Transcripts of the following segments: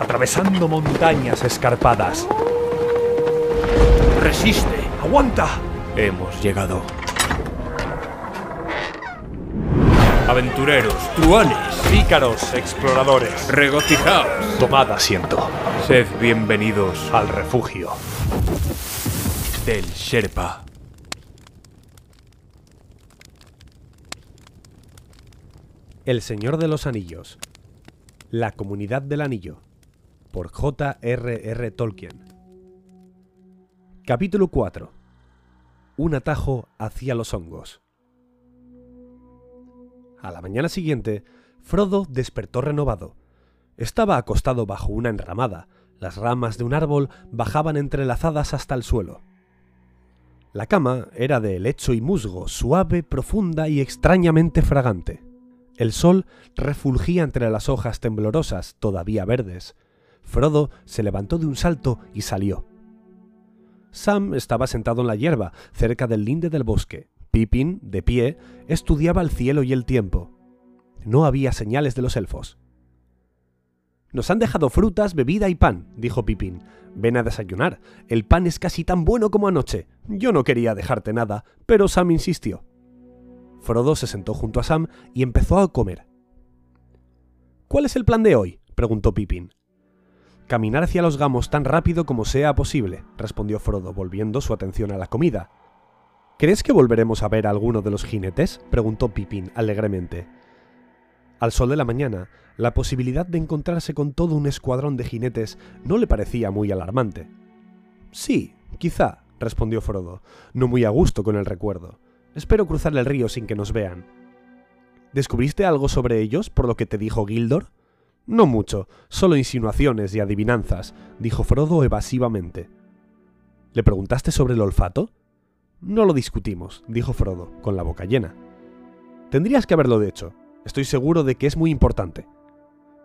Atravesando montañas escarpadas. Resiste. ¡Aguanta! Hemos llegado. Aventureros, truanes, Pícaros, exploradores. regocijaos. Tomad asiento. Sed bienvenidos Al refugio. del Sherpa. El Señor de los Anillos. La Comunidad del Anillo. Por J.R.R. Tolkien. Capítulo 4. Un atajo hacia los hongos. A la mañana siguiente, Frodo despertó renovado. Estaba acostado bajo una enramada. Las ramas de un árbol bajaban entrelazadas hasta el suelo. La cama era de helecho y musgo, suave, profunda y extrañamente fragante. El sol refulgía entre las hojas temblorosas, todavía verdes. Frodo se levantó de un salto y salió. Sam estaba sentado en la hierba, cerca del linde del bosque. Pippin, de pie, estudiaba el cielo y el tiempo. No había señales de los elfos. Nos han dejado frutas, bebida y pan, dijo Pippin. Ven a desayunar. El pan es casi tan bueno como anoche. Yo no quería dejarte nada, pero Sam insistió. Frodo se sentó junto a Sam y empezó a comer. ¿Cuál es el plan de hoy? preguntó Pippin. Caminar hacia los gamos tan rápido como sea posible, respondió Frodo, volviendo su atención a la comida. ¿Crees que volveremos a ver a alguno de los jinetes? preguntó Pippin alegremente. Al sol de la mañana, la posibilidad de encontrarse con todo un escuadrón de jinetes no le parecía muy alarmante. Sí, quizá, respondió Frodo, no muy a gusto con el recuerdo. Espero cruzar el río sin que nos vean. ¿Descubriste algo sobre ellos por lo que te dijo Gildor? No mucho, solo insinuaciones y adivinanzas, dijo Frodo evasivamente. ¿Le preguntaste sobre el olfato? No lo discutimos, dijo Frodo, con la boca llena. Tendrías que haberlo hecho. Estoy seguro de que es muy importante.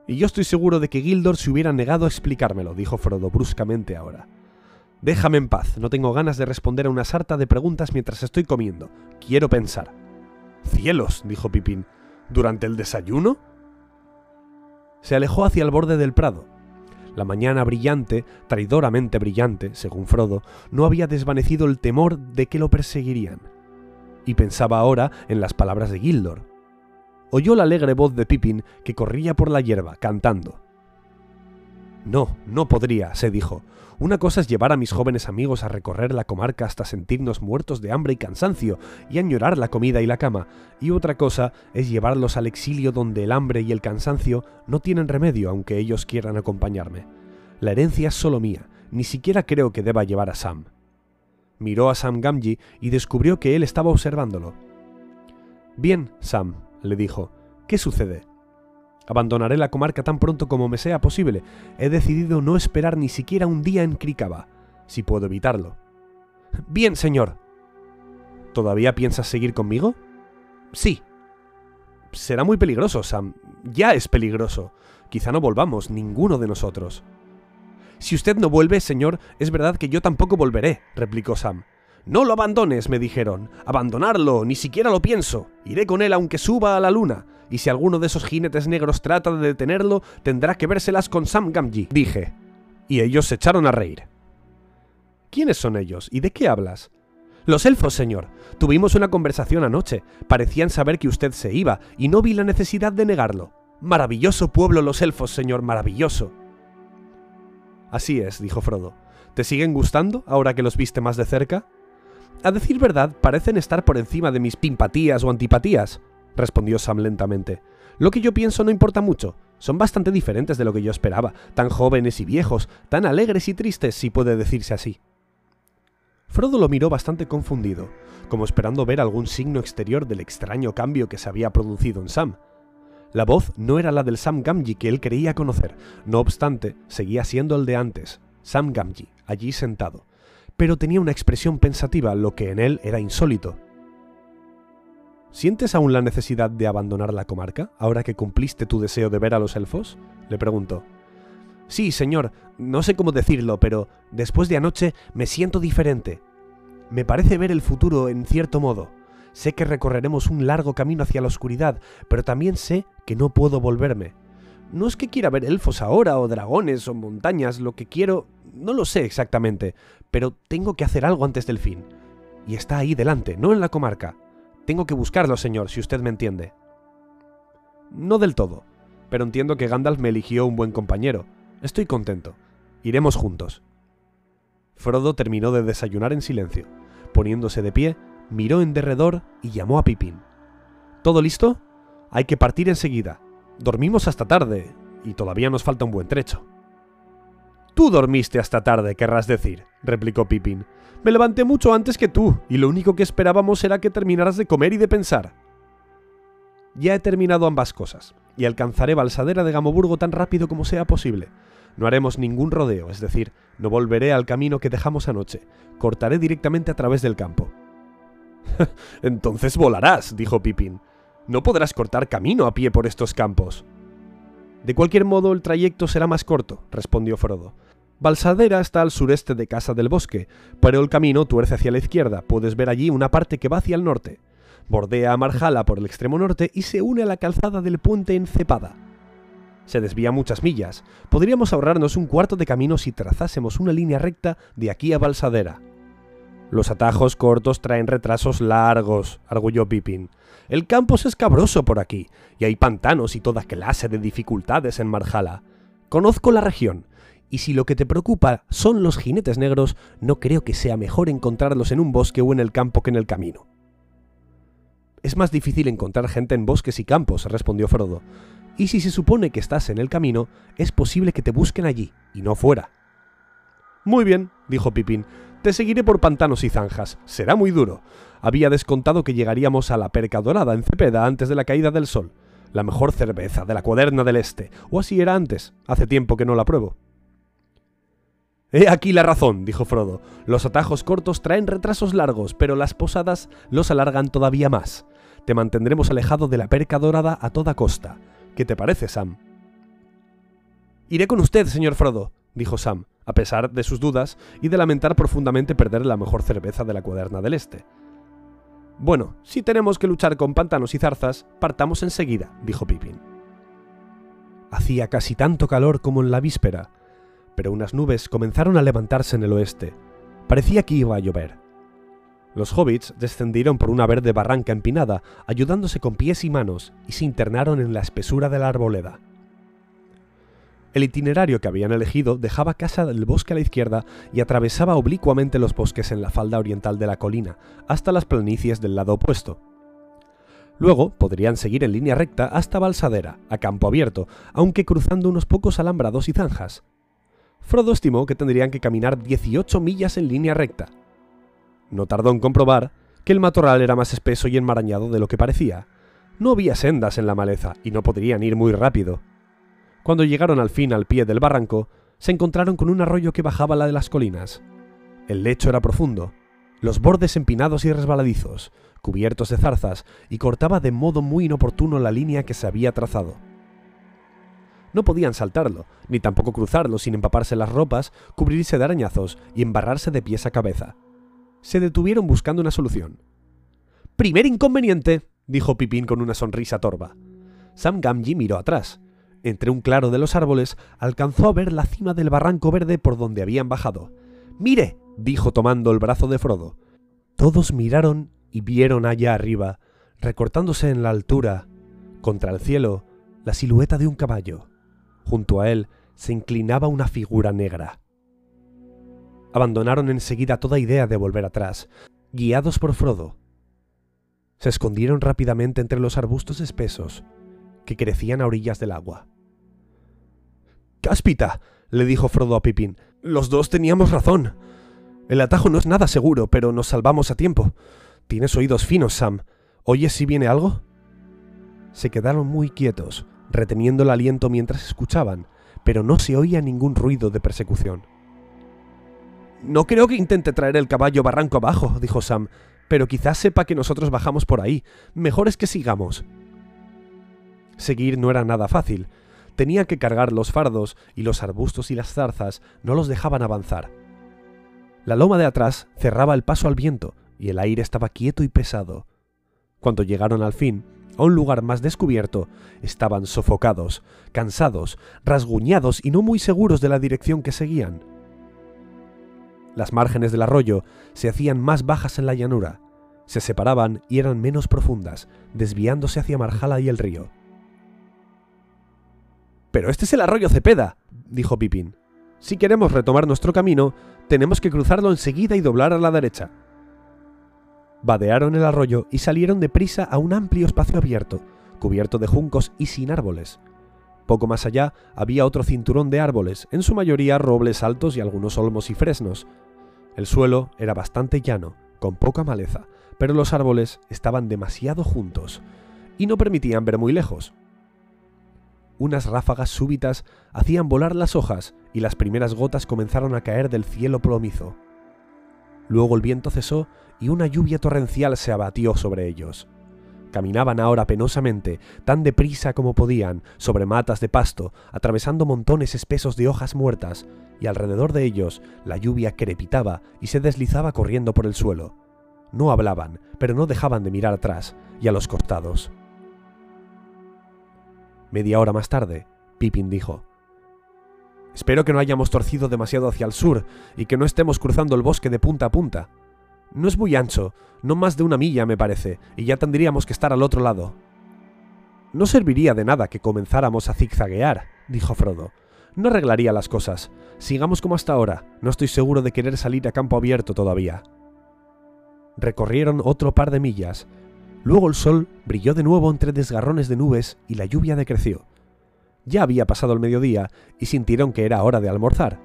Y yo estoy seguro de que Gildor se hubiera negado a explicármelo, dijo Frodo bruscamente ahora. Déjame en paz, no tengo ganas de responder a una sarta de preguntas mientras estoy comiendo. Quiero pensar. Cielos, dijo Pipín. ¿Durante el desayuno? Se alejó hacia el borde del prado. La mañana brillante, traidoramente brillante, según Frodo, no había desvanecido el temor de que lo perseguirían. Y pensaba ahora en las palabras de Gildor. Oyó la alegre voz de Pippin que corría por la hierba, cantando. No, no podría, se dijo. Una cosa es llevar a mis jóvenes amigos a recorrer la comarca hasta sentirnos muertos de hambre y cansancio y añorar la comida y la cama, y otra cosa es llevarlos al exilio donde el hambre y el cansancio no tienen remedio aunque ellos quieran acompañarme. La herencia es solo mía, ni siquiera creo que deba llevar a Sam. Miró a Sam Gamgee y descubrió que él estaba observándolo. Bien, Sam, le dijo, ¿qué sucede? Abandonaré la comarca tan pronto como me sea posible. He decidido no esperar ni siquiera un día en Krikaba, si puedo evitarlo. Bien, señor. ¿Todavía piensas seguir conmigo? Sí. Será muy peligroso, Sam. Ya es peligroso. Quizá no volvamos, ninguno de nosotros. Si usted no vuelve, señor, es verdad que yo tampoco volveré, replicó Sam. No lo abandones, me dijeron. Abandonarlo, ni siquiera lo pienso. Iré con él aunque suba a la luna. Y si alguno de esos jinetes negros trata de detenerlo, tendrá que vérselas con Sam Gamgee, dije. Y ellos se echaron a reír. ¿Quiénes son ellos? ¿Y de qué hablas? Los elfos, señor. Tuvimos una conversación anoche. Parecían saber que usted se iba, y no vi la necesidad de negarlo. Maravilloso pueblo los elfos, señor, maravilloso. Así es, dijo Frodo. ¿Te siguen gustando ahora que los viste más de cerca? A decir verdad, parecen estar por encima de mis pimpatías o antipatías, respondió Sam lentamente. Lo que yo pienso no importa mucho. Son bastante diferentes de lo que yo esperaba, tan jóvenes y viejos, tan alegres y tristes, si puede decirse así. Frodo lo miró bastante confundido, como esperando ver algún signo exterior del extraño cambio que se había producido en Sam. La voz no era la del Sam Gamgee que él creía conocer, no obstante, seguía siendo el de antes, Sam Gamgee, allí sentado, pero tenía una expresión pensativa, lo que en él era insólito. ¿Sientes aún la necesidad de abandonar la comarca, ahora que cumpliste tu deseo de ver a los elfos? le preguntó. Sí, señor, no sé cómo decirlo, pero después de anoche me siento diferente. Me parece ver el futuro en cierto modo. Sé que recorreremos un largo camino hacia la oscuridad, pero también sé que no puedo volverme. No es que quiera ver elfos ahora, o dragones, o montañas, lo que quiero... no lo sé exactamente, pero tengo que hacer algo antes del fin. Y está ahí delante, no en la comarca. Tengo que buscarlo, señor, si usted me entiende. No del todo, pero entiendo que Gandalf me eligió un buen compañero. Estoy contento. Iremos juntos. Frodo terminó de desayunar en silencio. Poniéndose de pie, miró en derredor y llamó a Pippin. ¿Todo listo? Hay que partir enseguida. Dormimos hasta tarde, y todavía nos falta un buen trecho. Tú dormiste hasta tarde, querrás decir, replicó Pippin. Me levanté mucho antes que tú, y lo único que esperábamos era que terminaras de comer y de pensar. Ya he terminado ambas cosas, y alcanzaré Balsadera de Gamoburgo tan rápido como sea posible. No haremos ningún rodeo, es decir, no volveré al camino que dejamos anoche. Cortaré directamente a través del campo. Entonces volarás, dijo Pippin. No podrás cortar camino a pie por estos campos. De cualquier modo, el trayecto será más corto, respondió Frodo. Balsadera está al sureste de Casa del Bosque, pero el camino tuerce hacia la izquierda. Puedes ver allí una parte que va hacia el norte. Bordea a Marjala por el extremo norte y se une a la calzada del puente Encepada. Se desvía muchas millas. Podríamos ahorrarnos un cuarto de camino si trazásemos una línea recta de aquí a Balsadera. Los atajos cortos traen retrasos largos, arguyó Pippin. El campo es escabroso por aquí, y hay pantanos y toda clase de dificultades en Marjala. Conozco la región, y si lo que te preocupa son los jinetes negros, no creo que sea mejor encontrarlos en un bosque o en el campo que en el camino. Es más difícil encontrar gente en bosques y campos, respondió Frodo. Y si se supone que estás en el camino, es posible que te busquen allí, y no fuera. Muy bien, dijo Pipín, te seguiré por pantanos y zanjas. Será muy duro. Había descontado que llegaríamos a la perca dorada en Cepeda antes de la caída del sol. La mejor cerveza de la cuaderna del este. O así era antes. Hace tiempo que no la pruebo. He aquí la razón, dijo Frodo. Los atajos cortos traen retrasos largos, pero las posadas los alargan todavía más. Te mantendremos alejado de la perca dorada a toda costa. ¿Qué te parece, Sam? Iré con usted, señor Frodo, dijo Sam a pesar de sus dudas y de lamentar profundamente perder la mejor cerveza de la cuaderna del Este. Bueno, si tenemos que luchar con pantanos y zarzas, partamos enseguida, dijo Pippin. Hacía casi tanto calor como en la víspera, pero unas nubes comenzaron a levantarse en el oeste. Parecía que iba a llover. Los hobbits descendieron por una verde barranca empinada, ayudándose con pies y manos, y se internaron en la espesura de la arboleda. El itinerario que habían elegido dejaba Casa del Bosque a la izquierda y atravesaba oblicuamente los bosques en la falda oriental de la colina, hasta las planicies del lado opuesto. Luego podrían seguir en línea recta hasta Balsadera, a campo abierto, aunque cruzando unos pocos alambrados y zanjas. Frodo estimó que tendrían que caminar 18 millas en línea recta. No tardó en comprobar que el matorral era más espeso y enmarañado de lo que parecía. No había sendas en la maleza y no podrían ir muy rápido. Cuando llegaron al fin al pie del barranco, se encontraron con un arroyo que bajaba la de las colinas. El lecho era profundo, los bordes empinados y resbaladizos, cubiertos de zarzas, y cortaba de modo muy inoportuno la línea que se había trazado. No podían saltarlo, ni tampoco cruzarlo sin empaparse las ropas, cubrirse de arañazos y embarrarse de pies a cabeza. Se detuvieron buscando una solución. Primer inconveniente, dijo Pipín con una sonrisa torva. Sam Gamgee miró atrás, entre un claro de los árboles, alcanzó a ver la cima del barranco verde por donde habían bajado. ¡Mire! dijo tomando el brazo de Frodo. Todos miraron y vieron allá arriba, recortándose en la altura, contra el cielo, la silueta de un caballo. Junto a él se inclinaba una figura negra. abandonaron enseguida toda idea de volver atrás, guiados por Frodo. Se escondieron rápidamente entre los arbustos espesos que crecían a orillas del agua. Cáspita, le dijo Frodo a Pippin, los dos teníamos razón. El atajo no es nada seguro, pero nos salvamos a tiempo. Tienes oídos finos, Sam. ¿Oyes si viene algo? Se quedaron muy quietos, reteniendo el aliento mientras escuchaban, pero no se oía ningún ruido de persecución. No creo que intente traer el caballo barranco abajo, dijo Sam, pero quizás sepa que nosotros bajamos por ahí. Mejor es que sigamos. Seguir no era nada fácil. Tenía que cargar los fardos y los arbustos y las zarzas no los dejaban avanzar. La loma de atrás cerraba el paso al viento y el aire estaba quieto y pesado. Cuando llegaron al fin, a un lugar más descubierto, estaban sofocados, cansados, rasguñados y no muy seguros de la dirección que seguían. Las márgenes del arroyo se hacían más bajas en la llanura, se separaban y eran menos profundas, desviándose hacia Marjala y el río. Pero este es el arroyo Cepeda, dijo Pipín. Si queremos retomar nuestro camino, tenemos que cruzarlo enseguida y doblar a la derecha. Vadearon el arroyo y salieron deprisa a un amplio espacio abierto, cubierto de juncos y sin árboles. Poco más allá había otro cinturón de árboles, en su mayoría robles altos y algunos olmos y fresnos. El suelo era bastante llano, con poca maleza, pero los árboles estaban demasiado juntos y no permitían ver muy lejos. Unas ráfagas súbitas hacían volar las hojas y las primeras gotas comenzaron a caer del cielo plomizo. Luego el viento cesó y una lluvia torrencial se abatió sobre ellos. Caminaban ahora penosamente, tan deprisa como podían, sobre matas de pasto, atravesando montones espesos de hojas muertas, y alrededor de ellos la lluvia crepitaba y se deslizaba corriendo por el suelo. No hablaban, pero no dejaban de mirar atrás y a los costados. Media hora más tarde, Pippin dijo, Espero que no hayamos torcido demasiado hacia el sur y que no estemos cruzando el bosque de punta a punta. No es muy ancho, no más de una milla me parece, y ya tendríamos que estar al otro lado. No serviría de nada que comenzáramos a zigzaguear, dijo Frodo. No arreglaría las cosas. Sigamos como hasta ahora. No estoy seguro de querer salir a campo abierto todavía. Recorrieron otro par de millas. Luego el sol brilló de nuevo entre desgarrones de nubes y la lluvia decreció. Ya había pasado el mediodía y sintieron que era hora de almorzar.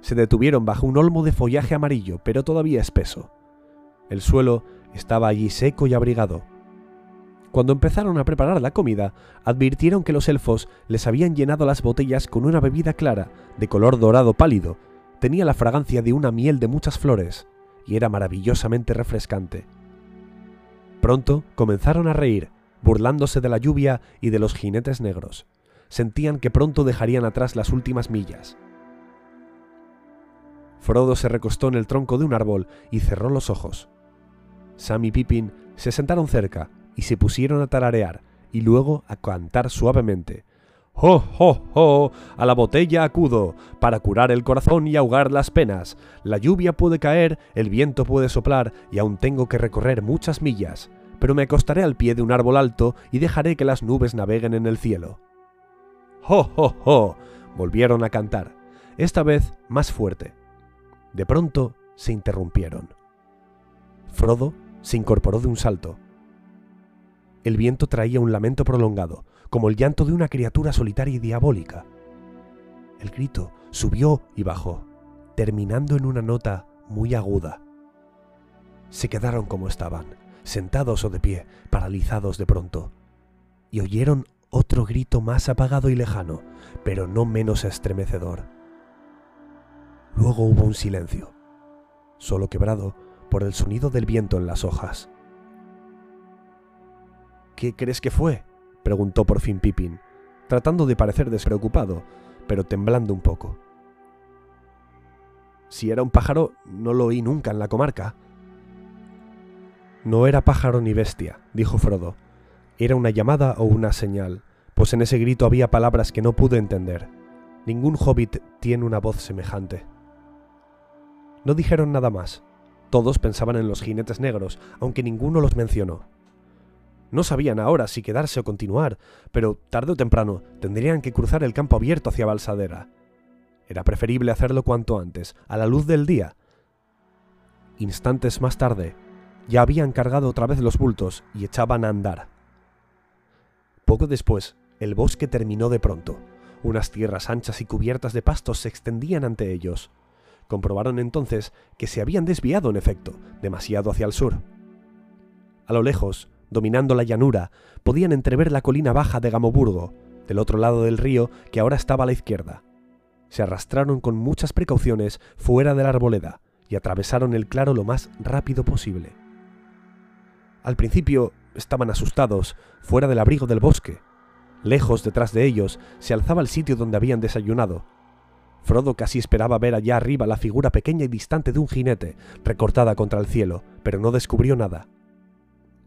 Se detuvieron bajo un olmo de follaje amarillo, pero todavía espeso. El suelo estaba allí seco y abrigado. Cuando empezaron a preparar la comida, advirtieron que los elfos les habían llenado las botellas con una bebida clara, de color dorado pálido. Tenía la fragancia de una miel de muchas flores, y era maravillosamente refrescante. Pronto comenzaron a reír, burlándose de la lluvia y de los jinetes negros. Sentían que pronto dejarían atrás las últimas millas. Frodo se recostó en el tronco de un árbol y cerró los ojos. Sam y Pippin se sentaron cerca y se pusieron a tararear y luego a cantar suavemente. ¡Ho, ho, ho! A la botella acudo, para curar el corazón y ahogar las penas. La lluvia puede caer, el viento puede soplar, y aún tengo que recorrer muchas millas pero me acostaré al pie de un árbol alto y dejaré que las nubes naveguen en el cielo. ¡Ho, ho, ho! volvieron a cantar, esta vez más fuerte. De pronto se interrumpieron. Frodo se incorporó de un salto. El viento traía un lamento prolongado, como el llanto de una criatura solitaria y diabólica. El grito subió y bajó, terminando en una nota muy aguda. Se quedaron como estaban, sentados o de pie, paralizados de pronto, y oyeron otro grito más apagado y lejano, pero no menos estremecedor. Luego hubo un silencio, solo quebrado por el sonido del viento en las hojas. ¿Qué crees que fue? preguntó por fin Pippin, tratando de parecer despreocupado, pero temblando un poco. Si era un pájaro, no lo oí nunca en la comarca, no era pájaro ni bestia, dijo Frodo. Era una llamada o una señal, pues en ese grito había palabras que no pude entender. Ningún hobbit tiene una voz semejante. No dijeron nada más. Todos pensaban en los jinetes negros, aunque ninguno los mencionó. No sabían ahora si quedarse o continuar, pero tarde o temprano tendrían que cruzar el campo abierto hacia Balsadera. Era preferible hacerlo cuanto antes, a la luz del día. Instantes más tarde, ya habían cargado otra vez los bultos y echaban a andar. Poco después, el bosque terminó de pronto. Unas tierras anchas y cubiertas de pastos se extendían ante ellos. Comprobaron entonces que se habían desviado en efecto, demasiado hacia el sur. A lo lejos, dominando la llanura, podían entrever la colina baja de Gamoburgo, del otro lado del río que ahora estaba a la izquierda. Se arrastraron con muchas precauciones fuera de la arboleda y atravesaron el claro lo más rápido posible. Al principio estaban asustados, fuera del abrigo del bosque. Lejos detrás de ellos se alzaba el sitio donde habían desayunado. Frodo casi esperaba ver allá arriba la figura pequeña y distante de un jinete, recortada contra el cielo, pero no descubrió nada.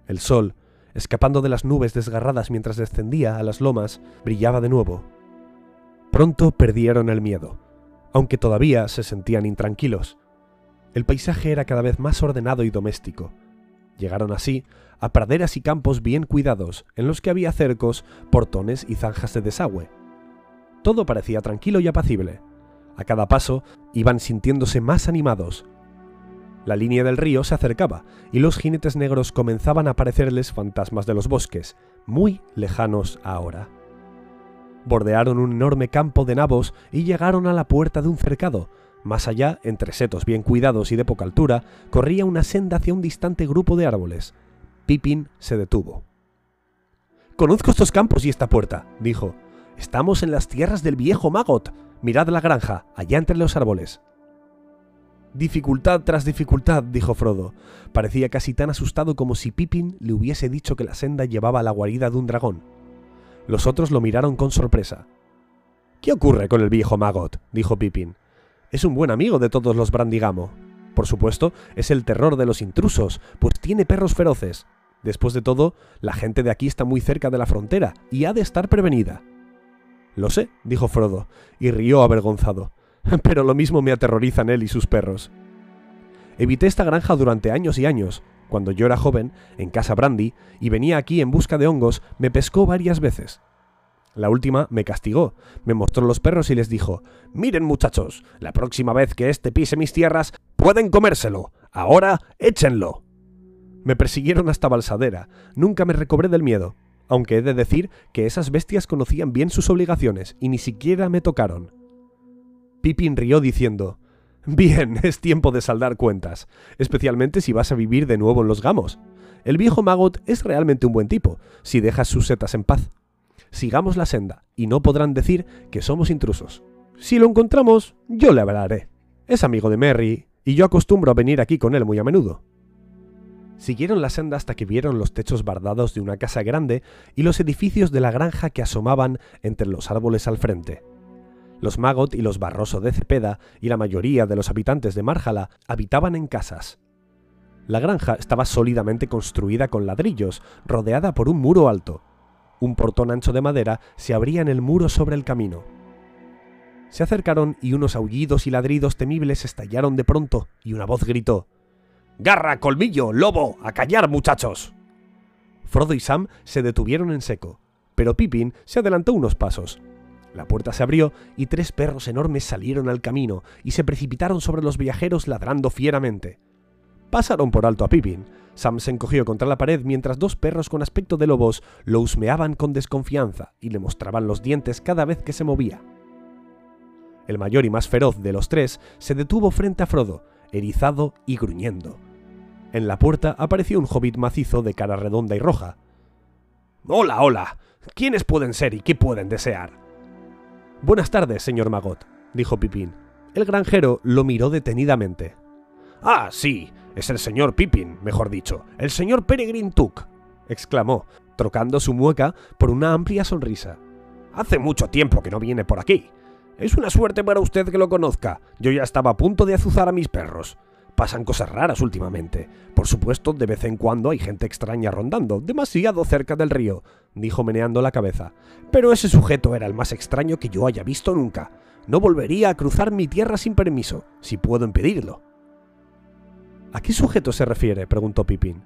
El sol, escapando de las nubes desgarradas mientras descendía a las lomas, brillaba de nuevo. Pronto perdieron el miedo, aunque todavía se sentían intranquilos. El paisaje era cada vez más ordenado y doméstico. Llegaron así a praderas y campos bien cuidados, en los que había cercos, portones y zanjas de desagüe. Todo parecía tranquilo y apacible. A cada paso iban sintiéndose más animados. La línea del río se acercaba y los jinetes negros comenzaban a parecerles fantasmas de los bosques, muy lejanos ahora. Bordearon un enorme campo de nabos y llegaron a la puerta de un cercado. Más allá, entre setos bien cuidados y de poca altura, corría una senda hacia un distante grupo de árboles. Pippin se detuvo. Conozco estos campos y esta puerta, dijo. Estamos en las tierras del viejo Magot. Mirad la granja, allá entre los árboles. Dificultad tras dificultad, dijo Frodo. Parecía casi tan asustado como si Pippin le hubiese dicho que la senda llevaba a la guarida de un dragón. Los otros lo miraron con sorpresa. ¿Qué ocurre con el viejo Magot? dijo Pippin. Es un buen amigo de todos los Brandigamo. Por supuesto, es el terror de los intrusos, pues tiene perros feroces. Después de todo, la gente de aquí está muy cerca de la frontera y ha de estar prevenida. Lo sé, dijo Frodo, y rió avergonzado. Pero lo mismo me aterrorizan él y sus perros. Evité esta granja durante años y años. Cuando yo era joven, en casa Brandy, y venía aquí en busca de hongos, me pescó varias veces. La última me castigó, me mostró los perros y les dijo, Miren muchachos, la próxima vez que éste pise mis tierras, pueden comérselo. Ahora, échenlo. Me persiguieron hasta Balsadera, nunca me recobré del miedo, aunque he de decir que esas bestias conocían bien sus obligaciones y ni siquiera me tocaron. Pippin rió diciendo, Bien, es tiempo de saldar cuentas, especialmente si vas a vivir de nuevo en los gamos. El viejo Magot es realmente un buen tipo, si dejas sus setas en paz. Sigamos la senda, y no podrán decir que somos intrusos. Si lo encontramos, yo le hablaré. Es amigo de Merry, y yo acostumbro a venir aquí con él muy a menudo. Siguieron la senda hasta que vieron los techos bardados de una casa grande y los edificios de la granja que asomaban entre los árboles al frente. Los Magot y los Barroso de Cepeda y la mayoría de los habitantes de Márjala habitaban en casas. La granja estaba sólidamente construida con ladrillos, rodeada por un muro alto. Un portón ancho de madera se abría en el muro sobre el camino. Se acercaron y unos aullidos y ladridos temibles estallaron de pronto, y una voz gritó Garra, colmillo, lobo, a callar, muchachos. Frodo y Sam se detuvieron en seco, pero Pippin se adelantó unos pasos. La puerta se abrió y tres perros enormes salieron al camino y se precipitaron sobre los viajeros ladrando fieramente. Pasaron por alto a Pippin. Sam se encogió contra la pared mientras dos perros con aspecto de lobos lo husmeaban con desconfianza y le mostraban los dientes cada vez que se movía. El mayor y más feroz de los tres se detuvo frente a Frodo, erizado y gruñendo. En la puerta apareció un hobbit macizo de cara redonda y roja. Hola, hola. ¿Quiénes pueden ser y qué pueden desear? Buenas tardes, señor Magot, dijo Pipín. El granjero lo miró detenidamente. Ah, sí, es el señor Pippin, mejor dicho, el señor Peregrine Took, exclamó, trocando su mueca por una amplia sonrisa. Hace mucho tiempo que no viene por aquí. Es una suerte para usted que lo conozca. Yo ya estaba a punto de azuzar a mis perros. Pasan cosas raras últimamente. Por supuesto, de vez en cuando hay gente extraña rondando, demasiado cerca del río, dijo meneando la cabeza. Pero ese sujeto era el más extraño que yo haya visto nunca. No volvería a cruzar mi tierra sin permiso, si puedo impedirlo. ¿A qué sujeto se refiere? preguntó Pipín.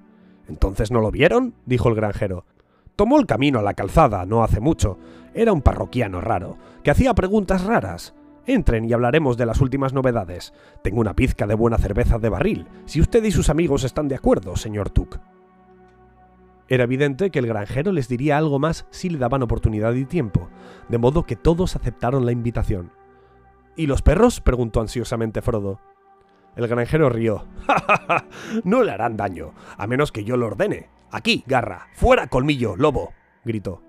¿Entonces no lo vieron? dijo el granjero. Tomó el camino a la calzada no hace mucho. Era un parroquiano raro, que hacía preguntas raras. Entren y hablaremos de las últimas novedades. Tengo una pizca de buena cerveza de barril, si usted y sus amigos están de acuerdo, señor Tuck. Era evidente que el granjero les diría algo más si le daban oportunidad y tiempo, de modo que todos aceptaron la invitación. ¿Y los perros? preguntó ansiosamente Frodo. El granjero rió. ¡Ja, No le harán daño, a menos que yo lo ordene. Aquí, garra. Fuera, colmillo, lobo. gritó.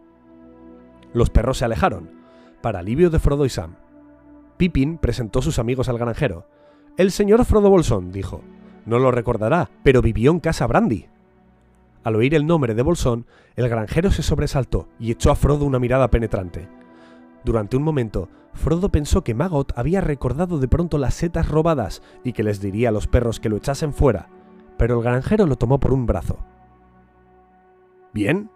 Los perros se alejaron, para alivio de Frodo y Sam. Pippin presentó sus amigos al granjero. El señor Frodo Bolsón, dijo. No lo recordará, pero vivió en casa Brandy. Al oír el nombre de Bolsón, el granjero se sobresaltó y echó a Frodo una mirada penetrante. Durante un momento, Frodo pensó que Magot había recordado de pronto las setas robadas y que les diría a los perros que lo echasen fuera, pero el granjero lo tomó por un brazo. ¿Bien?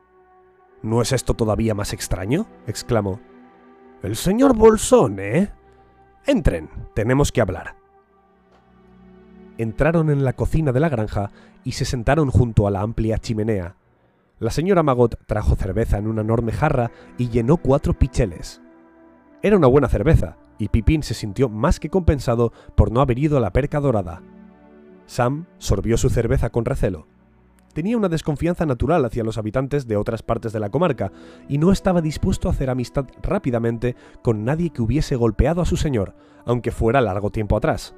¿No es esto todavía más extraño? exclamó. El señor Bolsón, ¿eh? Entren, tenemos que hablar. Entraron en la cocina de la granja y se sentaron junto a la amplia chimenea. La señora Magot trajo cerveza en una enorme jarra y llenó cuatro picheles. Era una buena cerveza, y Pipín se sintió más que compensado por no haber ido a la perca dorada. Sam sorbió su cerveza con recelo. Tenía una desconfianza natural hacia los habitantes de otras partes de la comarca, y no estaba dispuesto a hacer amistad rápidamente con nadie que hubiese golpeado a su señor, aunque fuera largo tiempo atrás.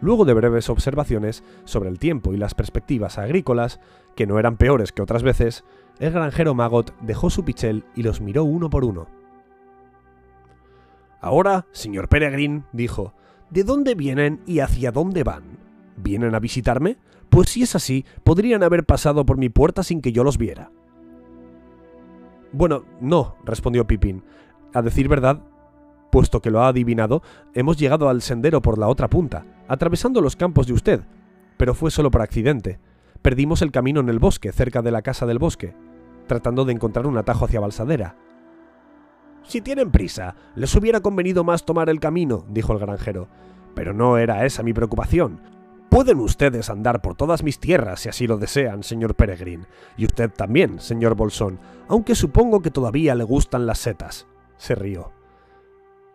Luego de breves observaciones sobre el tiempo y las perspectivas agrícolas, que no eran peores que otras veces, el granjero Magot dejó su pichel y los miró uno por uno. Ahora, señor Peregrin, dijo, ¿de dónde vienen y hacia dónde van? ¿Vienen a visitarme? Pues si es así, podrían haber pasado por mi puerta sin que yo los viera. Bueno, no, respondió Pipín. A decir verdad, puesto que lo ha adivinado, hemos llegado al sendero por la otra punta, atravesando los campos de usted, pero fue solo por accidente. Perdimos el camino en el bosque, cerca de la casa del bosque, tratando de encontrar un atajo hacia Balsadera. Si tienen prisa, les hubiera convenido más tomar el camino, dijo el granjero. Pero no era esa mi preocupación. Pueden ustedes andar por todas mis tierras si así lo desean, señor Peregrin, y usted también, señor Bolsón, aunque supongo que todavía le gustan las setas. Se rió.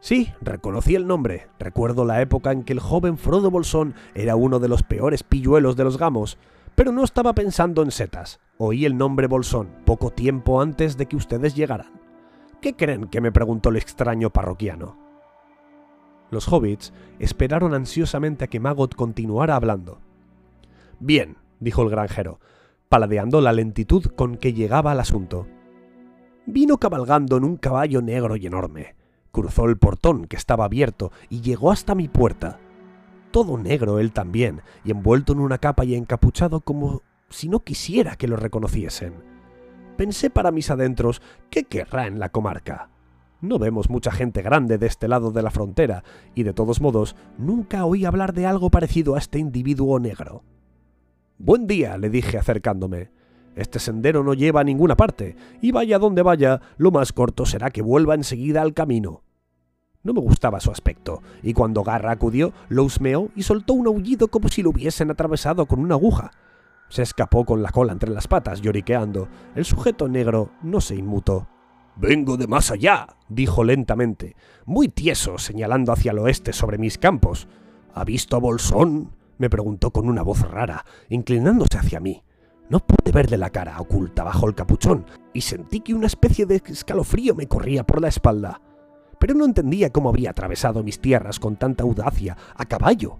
Sí, reconocí el nombre. Recuerdo la época en que el joven Frodo Bolsón era uno de los peores pilluelos de los gamos, pero no estaba pensando en setas. Oí el nombre Bolsón poco tiempo antes de que ustedes llegaran. ¿Qué creen que me preguntó el extraño parroquiano? Los hobbits esperaron ansiosamente a que Magot continuara hablando. Bien, dijo el granjero, paladeando la lentitud con que llegaba al asunto. Vino cabalgando en un caballo negro y enorme. Cruzó el portón que estaba abierto y llegó hasta mi puerta. Todo negro él también, y envuelto en una capa y encapuchado como si no quisiera que lo reconociesen. Pensé para mis adentros, ¿qué querrá en la comarca? No vemos mucha gente grande de este lado de la frontera, y de todos modos, nunca oí hablar de algo parecido a este individuo negro. Buen día, le dije acercándome. Este sendero no lleva a ninguna parte, y vaya donde vaya, lo más corto será que vuelva enseguida al camino. No me gustaba su aspecto, y cuando Garra acudió, lo husmeó y soltó un aullido como si lo hubiesen atravesado con una aguja. Se escapó con la cola entre las patas, lloriqueando. El sujeto negro no se inmutó. Vengo de más allá, dijo lentamente, muy tieso, señalando hacia el oeste sobre mis campos. ¿Ha visto a Bolsón? me preguntó con una voz rara, inclinándose hacia mí. No pude verle la cara oculta bajo el capuchón, y sentí que una especie de escalofrío me corría por la espalda. Pero no entendía cómo había atravesado mis tierras con tanta audacia, a caballo.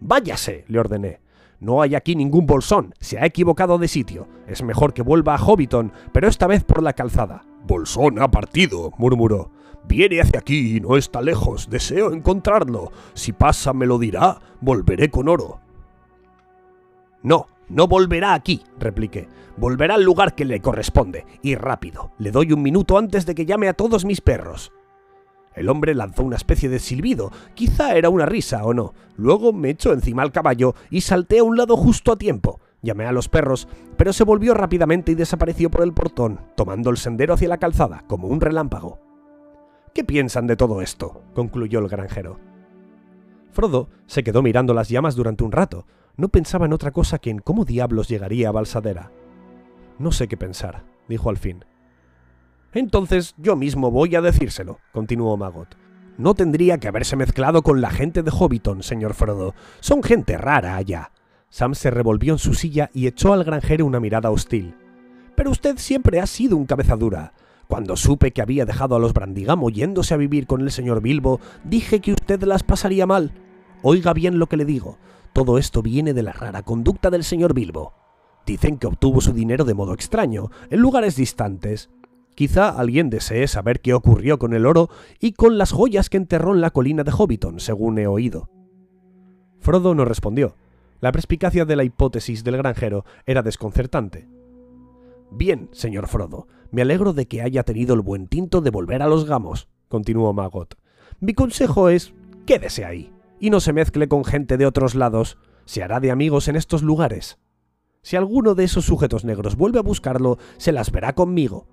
Váyase, le ordené. No hay aquí ningún bolsón, se ha equivocado de sitio. Es mejor que vuelva a Hobbiton, pero esta vez por la calzada. Bolsón ha partido, murmuró. Viene hacia aquí y no está lejos. Deseo encontrarlo. Si pasa me lo dirá. Volveré con oro. No, no volverá aquí, repliqué. Volverá al lugar que le corresponde, y rápido. Le doy un minuto antes de que llame a todos mis perros. El hombre lanzó una especie de silbido, quizá era una risa o no. Luego me echó encima al caballo y salté a un lado justo a tiempo. Llamé a los perros, pero se volvió rápidamente y desapareció por el portón, tomando el sendero hacia la calzada, como un relámpago. ¿Qué piensan de todo esto? concluyó el granjero. Frodo se quedó mirando las llamas durante un rato. No pensaba en otra cosa que en cómo diablos llegaría a Balsadera. No sé qué pensar, dijo al fin. Entonces yo mismo voy a decírselo, continuó Magot. No tendría que haberse mezclado con la gente de Hobbiton, señor Frodo. Son gente rara allá. Sam se revolvió en su silla y echó al granjero una mirada hostil. Pero usted siempre ha sido un cabezadura. Cuando supe que había dejado a los Brandigamo yéndose a vivir con el señor Bilbo, dije que usted las pasaría mal. Oiga bien lo que le digo. Todo esto viene de la rara conducta del señor Bilbo. Dicen que obtuvo su dinero de modo extraño, en lugares distantes. Quizá alguien desee saber qué ocurrió con el oro y con las joyas que enterró en la colina de Hobbiton, según he oído. Frodo no respondió. La perspicacia de la hipótesis del granjero era desconcertante. Bien, señor Frodo, me alegro de que haya tenido el buen tinto de volver a los gamos, continuó Magot. Mi consejo es quédese ahí, y no se mezcle con gente de otros lados. Se hará de amigos en estos lugares. Si alguno de esos sujetos negros vuelve a buscarlo, se las verá conmigo.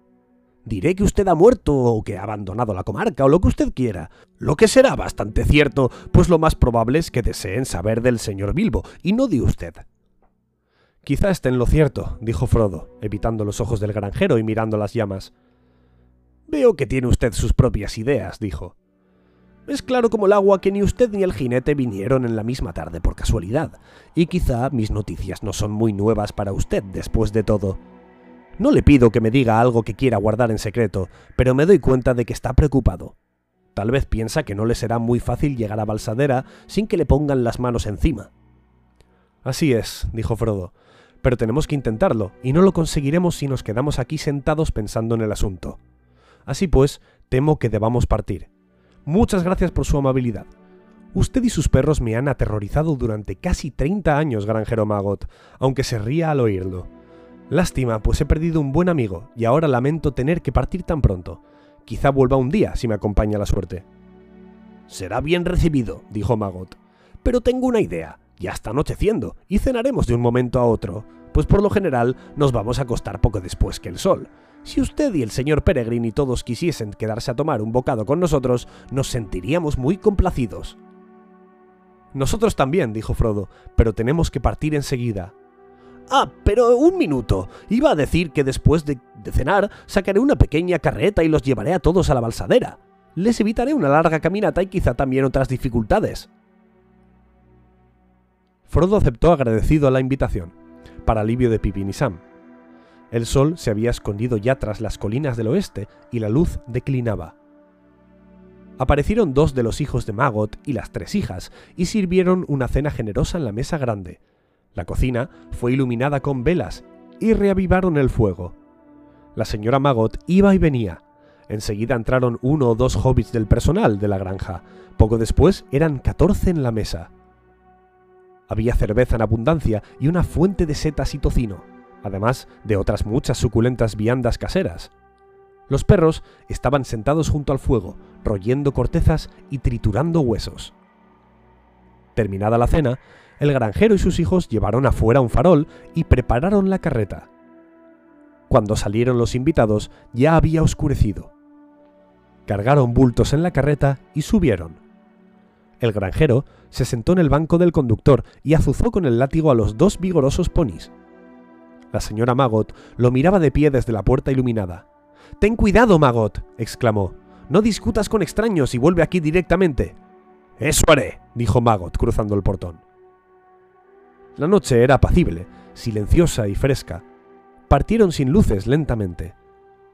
Diré que usted ha muerto o que ha abandonado la comarca o lo que usted quiera, lo que será bastante cierto, pues lo más probable es que deseen saber del señor Bilbo y no de usted. Quizá esté en lo cierto, dijo Frodo, evitando los ojos del granjero y mirando las llamas. Veo que tiene usted sus propias ideas, dijo. Es claro como el agua que ni usted ni el jinete vinieron en la misma tarde por casualidad, y quizá mis noticias no son muy nuevas para usted después de todo. No le pido que me diga algo que quiera guardar en secreto, pero me doy cuenta de que está preocupado. Tal vez piensa que no le será muy fácil llegar a Balsadera sin que le pongan las manos encima. Así es, dijo Frodo, pero tenemos que intentarlo, y no lo conseguiremos si nos quedamos aquí sentados pensando en el asunto. Así pues, temo que debamos partir. Muchas gracias por su amabilidad. Usted y sus perros me han aterrorizado durante casi 30 años, granjero Magot, aunque se ría al oírlo. Lástima, pues he perdido un buen amigo, y ahora lamento tener que partir tan pronto. Quizá vuelva un día si me acompaña la suerte. Será bien recibido, dijo Magot. Pero tengo una idea. Ya está anocheciendo, y cenaremos de un momento a otro pues por lo general nos vamos a acostar poco después que el sol. Si usted y el señor Peregrin y todos quisiesen quedarse a tomar un bocado con nosotros, nos sentiríamos muy complacidos. Nosotros también, dijo Frodo, pero tenemos que partir enseguida. Ah, pero un minuto. Iba a decir que después de, cenar sacaré una pequeña carreta y los llevaré a todos a la balsadera. Les evitaré una larga caminata y quizá también otras dificultades. Frodo aceptó agradecido la invitación para alivio de Pippin y Sam. El sol se había escondido ya tras las colinas del oeste y la luz declinaba. Aparecieron dos de los hijos de Magot y las tres hijas, y sirvieron una cena generosa en la mesa grande. La cocina fue iluminada con velas y reavivaron el fuego. La señora Magot iba y venía. Enseguida entraron uno o dos hobbits del personal de la granja. Poco después eran catorce en la mesa. Había cerveza en abundancia y una fuente de setas y tocino, además de otras muchas suculentas viandas caseras. Los perros estaban sentados junto al fuego, royendo cortezas y triturando huesos. Terminada la cena, el granjero y sus hijos llevaron afuera un farol y prepararon la carreta. Cuando salieron los invitados ya había oscurecido. Cargaron bultos en la carreta y subieron. El granjero se sentó en el banco del conductor y azuzó con el látigo a los dos vigorosos ponis. La señora Magot lo miraba de pie desde la puerta iluminada. Ten cuidado, Magot, exclamó. No discutas con extraños y vuelve aquí directamente. Eso haré, dijo Magot, cruzando el portón. La noche era apacible, silenciosa y fresca. Partieron sin luces lentamente.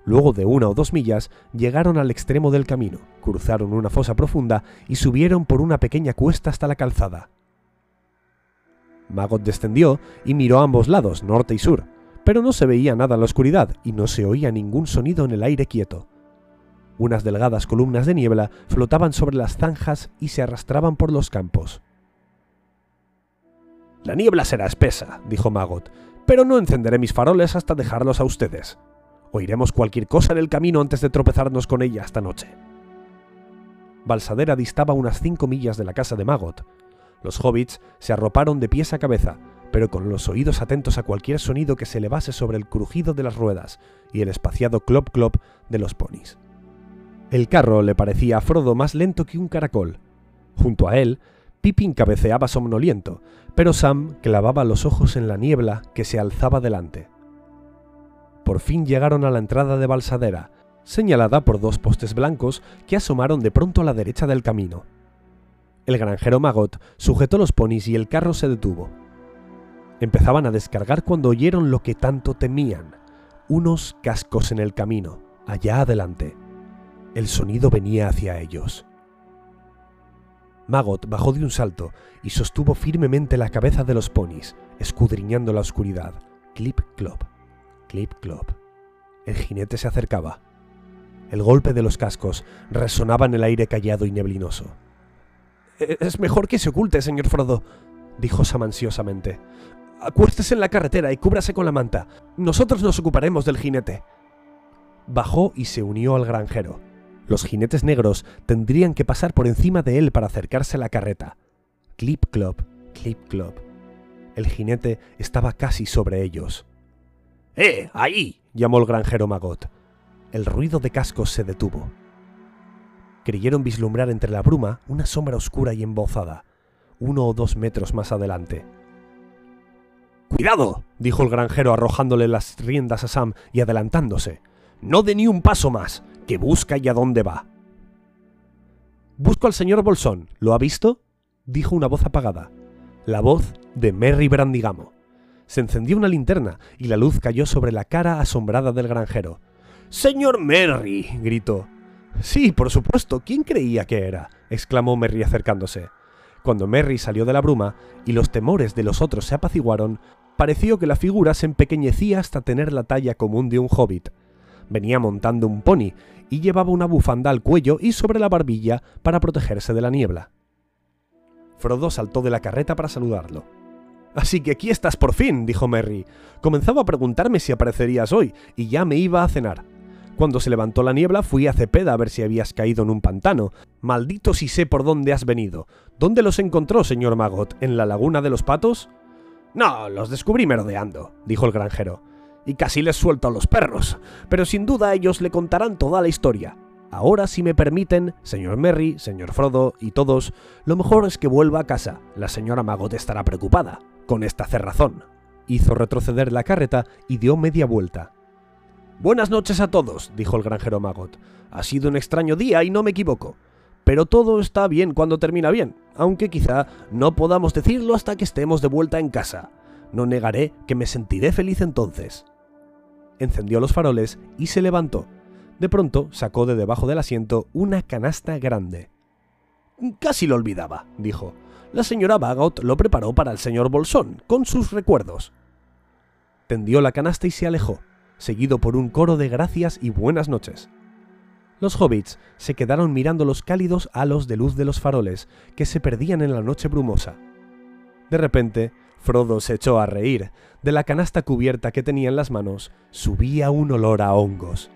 Luego de una o dos millas llegaron al extremo del camino, cruzaron una fosa profunda y subieron por una pequeña cuesta hasta la calzada. Magot descendió y miró a ambos lados, norte y sur, pero no se veía nada en la oscuridad y no se oía ningún sonido en el aire quieto. Unas delgadas columnas de niebla flotaban sobre las zanjas y se arrastraban por los campos. La niebla será espesa, dijo Magot, pero no encenderé mis faroles hasta dejarlos a ustedes. Oiremos cualquier cosa en el camino antes de tropezarnos con ella esta noche. Balsadera distaba unas cinco millas de la casa de Magot. Los hobbits se arroparon de pies a cabeza, pero con los oídos atentos a cualquier sonido que se elevase sobre el crujido de las ruedas y el espaciado clop clop de los ponis. El carro le parecía a Frodo más lento que un caracol. Junto a él, Pippin cabeceaba somnoliento, pero Sam clavaba los ojos en la niebla que se alzaba delante. Por fin llegaron a la entrada de Balsadera, señalada por dos postes blancos que asomaron de pronto a la derecha del camino. El granjero Magot sujetó los ponis y el carro se detuvo. Empezaban a descargar cuando oyeron lo que tanto temían, unos cascos en el camino, allá adelante. El sonido venía hacia ellos. Magot bajó de un salto y sostuvo firmemente la cabeza de los ponis, escudriñando la oscuridad. Clip clop, clip clop. El jinete se acercaba. El golpe de los cascos resonaba en el aire callado y neblinoso. "E-, Es mejor que se oculte, señor Frodo, dijo Sam ansiosamente. Acuéstese en la carretera y cúbrase con la manta. Nosotros nos ocuparemos del jinete. Bajó y se unió al granjero. Los jinetes negros tendrían que pasar por encima de él para acercarse a la carreta. Clip clop, clip clop. El jinete estaba casi sobre ellos. ¡Eh! ¡Ahí! llamó el granjero Magot. El ruido de cascos se detuvo. Creyeron vislumbrar entre la bruma una sombra oscura y embozada, uno o dos metros más adelante. ¡Cuidado! dijo el granjero arrojándole las riendas a Sam y adelantándose. No dé ni un paso más, que busca y a dónde va. Busco al señor Bolsón. ¿Lo ha visto? dijo una voz apagada. La voz de Merry Brandigamo. Se encendió una linterna y la luz cayó sobre la cara asombrada del granjero. Señor Merry. gritó. Sí, por supuesto. ¿Quién creía que era? exclamó Merry acercándose. Cuando Merry salió de la bruma y los temores de los otros se apaciguaron, pareció que la figura se empequeñecía hasta tener la talla común de un hobbit. Venía montando un pony y llevaba una bufanda al cuello y sobre la barbilla para protegerse de la niebla. Frodo saltó de la carreta para saludarlo. Así que aquí estás por fin, dijo Merry. Comenzaba a preguntarme si aparecerías hoy, y ya me iba a cenar. Cuando se levantó la niebla fui a Cepeda a ver si habías caído en un pantano. Maldito si sé por dónde has venido. ¿Dónde los encontró, señor Magot? ¿En la laguna de los patos? No, los descubrí merodeando, dijo el granjero. Y casi les suelto a los perros. Pero sin duda ellos le contarán toda la historia. Ahora, si me permiten, señor Merry, señor Frodo y todos, lo mejor es que vuelva a casa. La señora Magot estará preocupada, con esta cerrazón. Hizo retroceder la carreta y dio media vuelta. Buenas noches a todos, dijo el granjero Magot. Ha sido un extraño día y no me equivoco. Pero todo está bien cuando termina bien, aunque quizá no podamos decirlo hasta que estemos de vuelta en casa. No negaré que me sentiré feliz entonces. Encendió los faroles y se levantó. De pronto sacó de debajo del asiento una canasta grande. Casi lo olvidaba, dijo. La señora Bagot lo preparó para el señor Bolsón, con sus recuerdos. Tendió la canasta y se alejó, seguido por un coro de gracias y buenas noches. Los hobbits se quedaron mirando los cálidos halos de luz de los faroles que se perdían en la noche brumosa. De repente, Frodo se echó a reír. De la canasta cubierta que tenía en las manos subía un olor a hongos.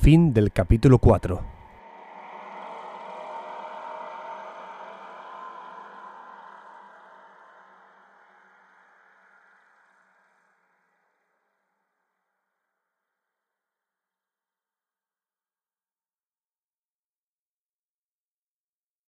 Fin del capítulo 4.